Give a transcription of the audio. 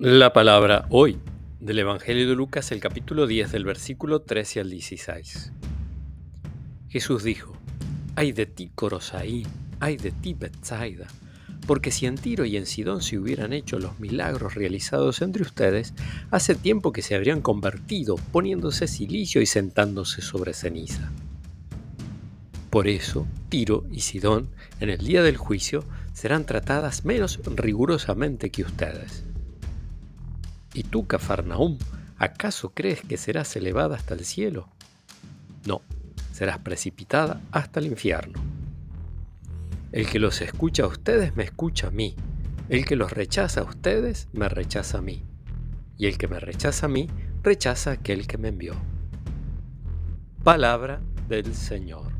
La palabra hoy del Evangelio de Lucas, el capítulo 10 del versículo 13 al 16. Jesús dijo, Ay de ti, Corosaí, ay de ti, Bethsaida, porque si en Tiro y en Sidón se hubieran hecho los milagros realizados entre ustedes, hace tiempo que se habrían convertido, poniéndose silicio y sentándose sobre ceniza. Por eso, Tiro y Sidón, en el día del juicio, serán tratadas menos rigurosamente que ustedes. ¿Y tú, Cafarnaúm, acaso crees que serás elevada hasta el cielo? No, serás precipitada hasta el infierno. El que los escucha a ustedes me escucha a mí. El que los rechaza a ustedes me rechaza a mí. Y el que me rechaza a mí rechaza a aquel que me envió. Palabra del Señor.